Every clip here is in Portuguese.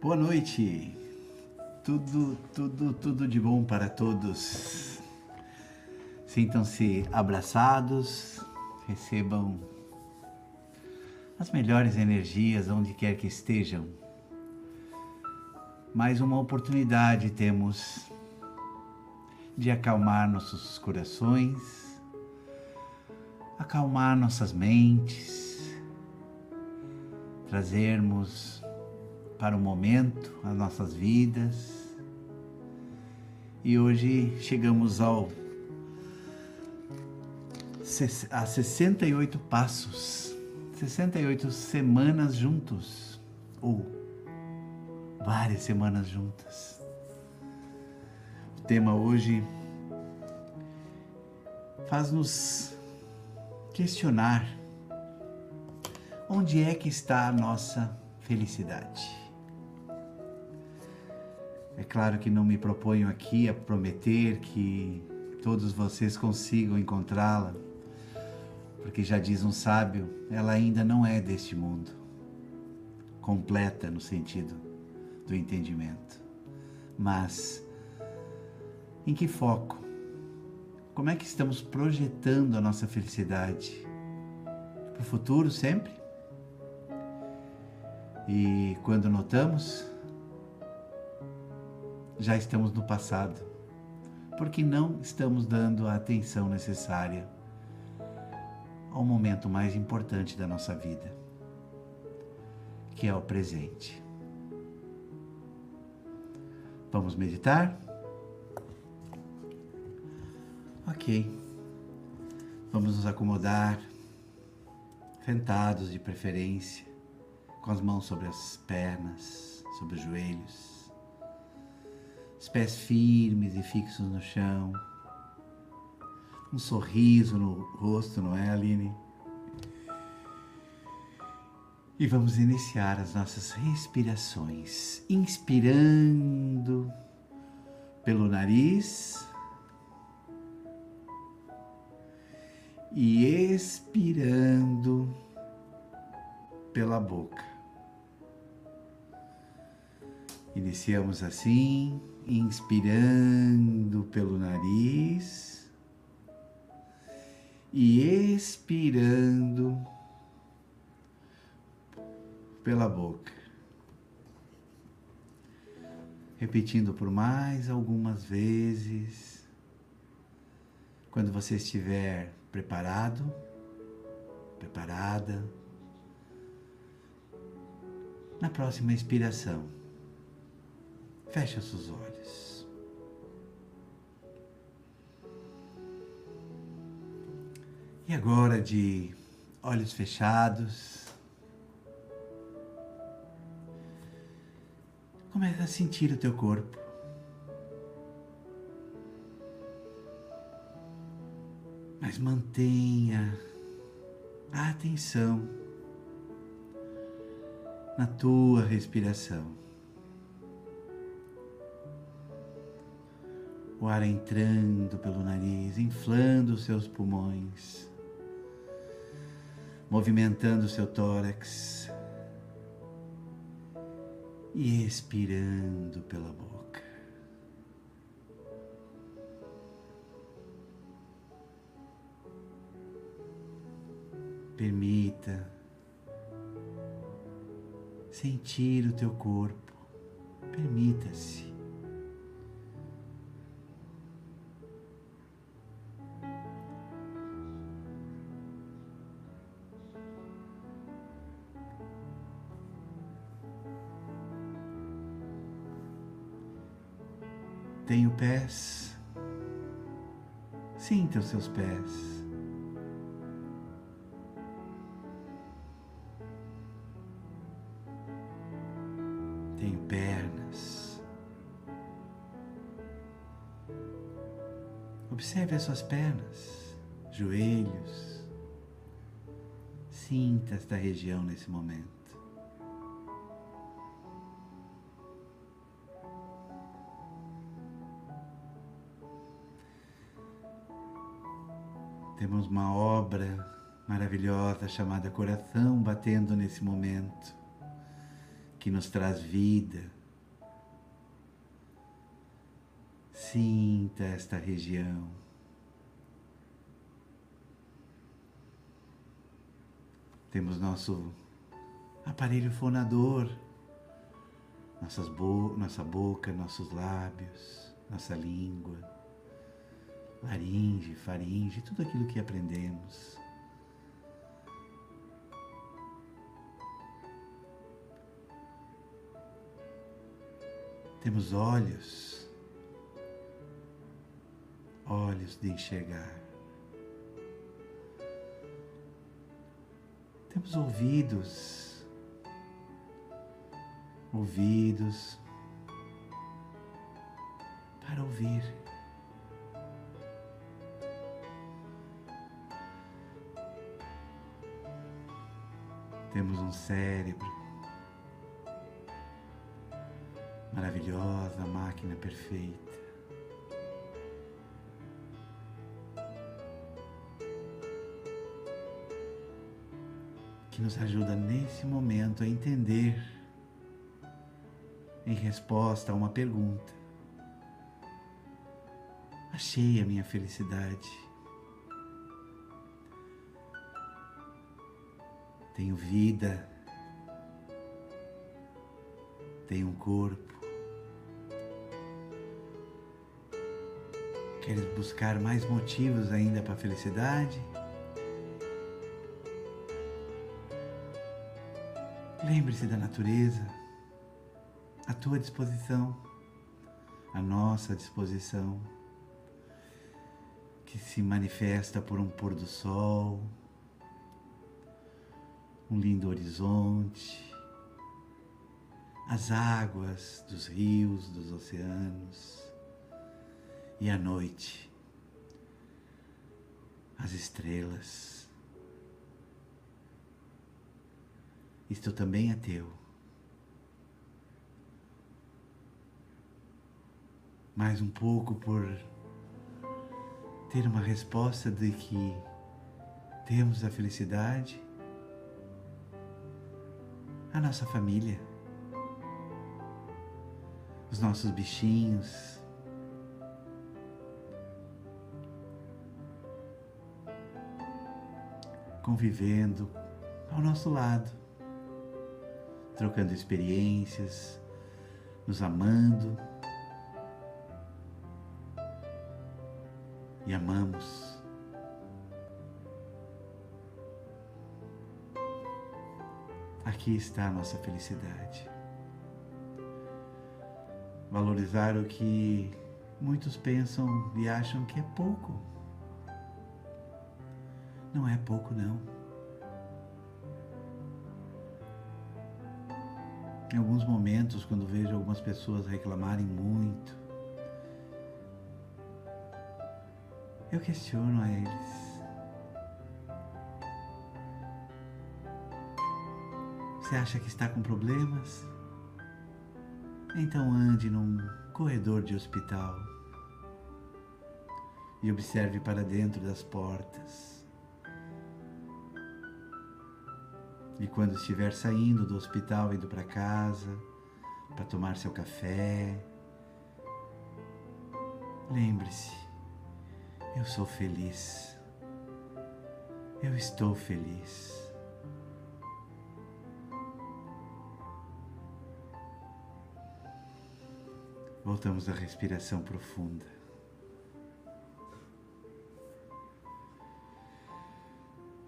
Boa noite. Tudo, tudo, tudo de bom para todos. Sintam-se abraçados, recebam as melhores energias onde quer que estejam. Mais uma oportunidade temos de acalmar nossos corações, acalmar nossas mentes, trazermos para o momento as nossas vidas. E hoje chegamos ao a 68 passos, 68 semanas juntos, ou várias semanas juntas. O tema hoje faz-nos questionar onde é que está a nossa felicidade. É claro que não me proponho aqui a prometer que todos vocês consigam encontrá-la, porque já diz um sábio, ela ainda não é deste mundo, completa no sentido do entendimento. Mas em que foco? Como é que estamos projetando a nossa felicidade? Para o futuro sempre? E quando notamos, já estamos no passado, porque não estamos dando a atenção necessária ao momento mais importante da nossa vida, que é o presente. Vamos meditar? Ok. Vamos nos acomodar, sentados de preferência, com as mãos sobre as pernas, sobre os joelhos os pés firmes e fixos no chão, um sorriso no rosto, não é, Aline? E vamos iniciar as nossas respirações, inspirando pelo nariz e expirando pela boca. Iniciamos assim inspirando pelo nariz e expirando pela boca. Repetindo por mais algumas vezes. Quando você estiver preparado, preparada, na próxima expiração, feche seus olhos. E agora, de olhos fechados, começa a sentir o teu corpo. Mas mantenha a atenção na tua respiração. O ar entrando pelo nariz, inflando os seus pulmões movimentando o seu tórax e expirando pela boca. Permita sentir o teu corpo. Permita-se. Tenho pés. Sinta os seus pés. Tenho pernas. Observe as suas pernas, joelhos. Sinta esta região nesse momento. Temos uma obra maravilhosa chamada Coração batendo nesse momento, que nos traz vida. Sinta esta região. Temos nosso aparelho fonador, nossas bo nossa boca, nossos lábios, nossa língua, laringe, faringe, tudo aquilo que aprendemos. Temos olhos, olhos de enxergar. Temos ouvidos, ouvidos para ouvir. Temos um cérebro maravilhosa, máquina perfeita. Que nos ajuda nesse momento a entender, em resposta a uma pergunta: Achei a minha felicidade. Tenho vida, tenho um corpo, Queres buscar mais motivos ainda para a felicidade? Lembre-se da natureza, à tua disposição, à nossa disposição, que se manifesta por um pôr do sol, um lindo horizonte, as águas dos rios, dos oceanos e à noite, as estrelas. Isto também é teu. Mais um pouco por ter uma resposta de que temos a felicidade, a nossa família, os nossos bichinhos, convivendo ao nosso lado, trocando experiências, nos amando. E amamos. Aqui está a nossa felicidade. Valorizar o que muitos pensam e acham que é pouco não é pouco, não. Em alguns momentos, quando vejo algumas pessoas reclamarem muito, eu questiono a eles. Você acha que está com problemas? Então ande num corredor de hospital e observe para dentro das portas. E quando estiver saindo do hospital, indo para casa, para tomar seu café, lembre-se, eu sou feliz. Eu estou feliz. Voltamos à respiração profunda.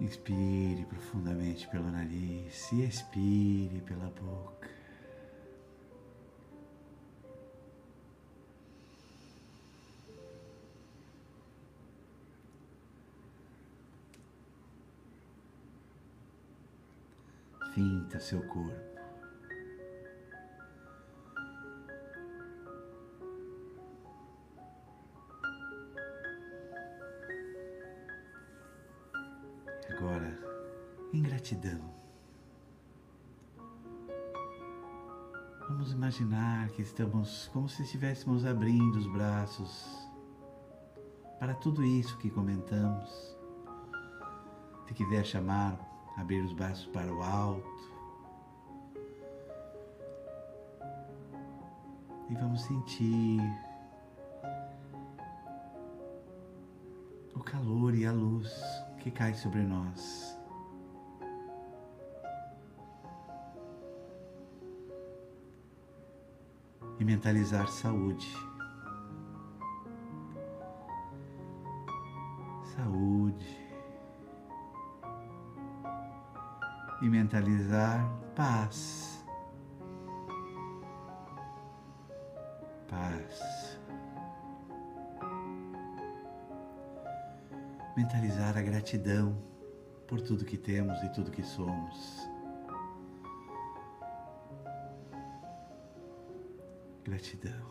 Inspire profundamente pelo nariz e expire pela boca. Finta seu corpo. Gratidão. Vamos imaginar que estamos como se estivéssemos abrindo os braços para tudo isso que comentamos. Se quiser chamar, abrir os braços para o alto, E vamos sentir o calor e a luz que cai sobre nós. E mentalizar saúde. Saúde. E mentalizar paz. paz. Mentalizar a gratidão por tudo que temos e tudo que somos. Gratidão.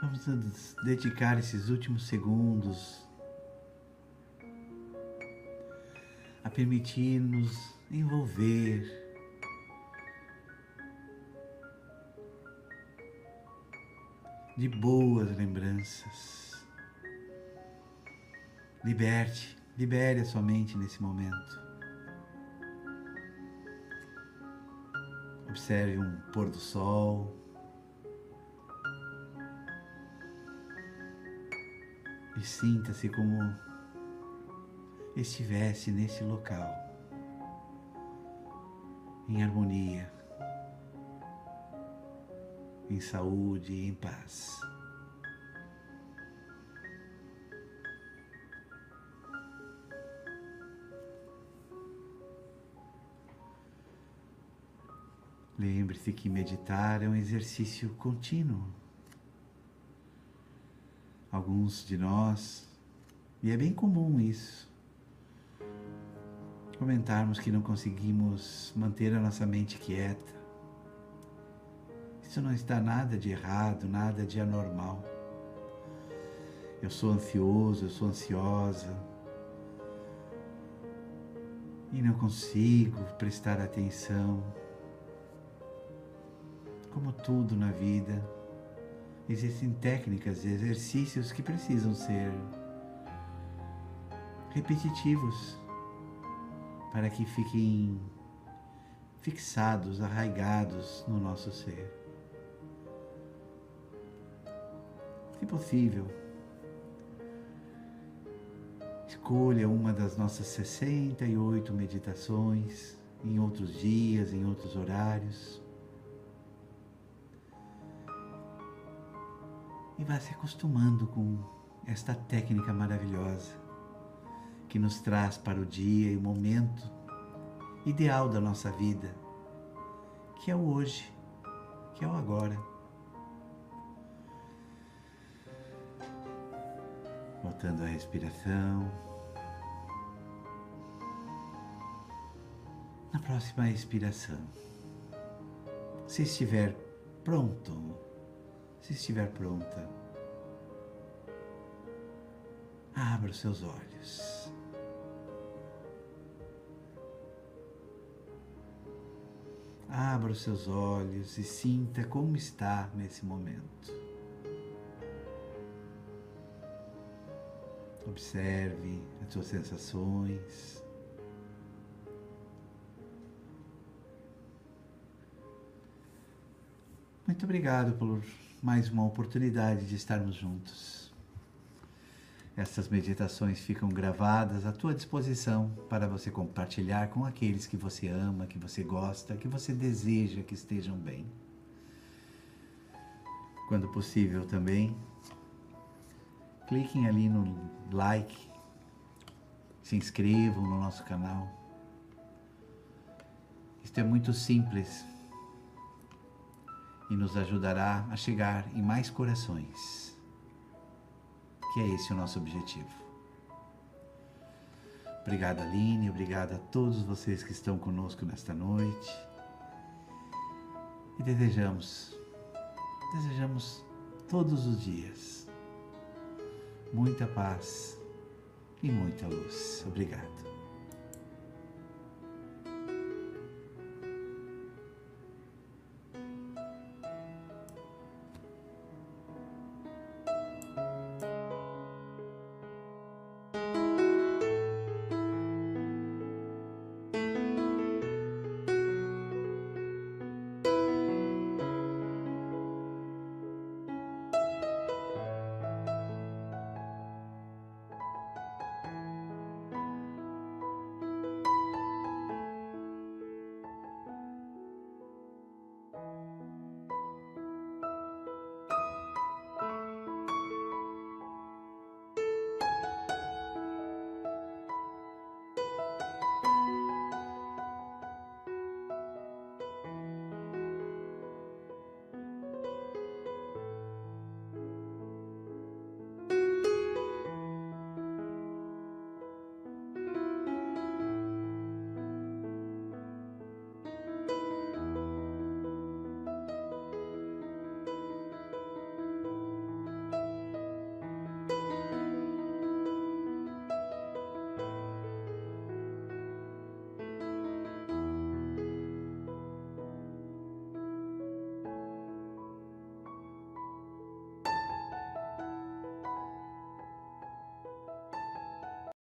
Vamos dedicar esses últimos segundos a permitir-nos envolver de boas lembranças. Liberte, libere a sua mente nesse momento. Observe um pôr do sol. e sinta-se como estivesse nesse local, em harmonia, em saúde e em paz. Lembre-se que meditar é um exercício contínuo alguns de nós, e é bem comum isso, comentarmos que não conseguimos manter a nossa mente quieta. Isso não está nada de errado, nada de anormal. Eu sou ansioso, eu sou ansiosa. E não consigo prestar atenção. Como tudo na vida, existem técnicas e exercícios que precisam ser repetitivos para que fiquem fixados, arraigados no nosso ser. Se possível, escolha uma das nossas 68 meditações em outros dias, em outros horários. E vá se acostumando com esta técnica maravilhosa que nos traz para o dia e o momento ideal da nossa vida, que é o hoje, que é o agora. Voltando à respiração. Na próxima expiração, se estiver pronto, se estiver pronta, abra os seus olhos. Abra os seus olhos e sinta como está nesse momento. Observe as suas sensações. Muito obrigado por mais uma oportunidade de estarmos juntos. Essas meditações ficam gravadas à tua disposição para você compartilhar com aqueles que você ama, que você gosta, que você deseja que estejam bem. Quando possível também, cliquem ali no like, se inscrevam no nosso canal. Isto é muito simples e nos ajudará a chegar em mais corações, que é esse o nosso objetivo. Obrigado, Aline, obrigado a todos vocês que estão conosco nesta noite. E desejamos, desejamos todos os dias muita paz e muita luz. Obrigado.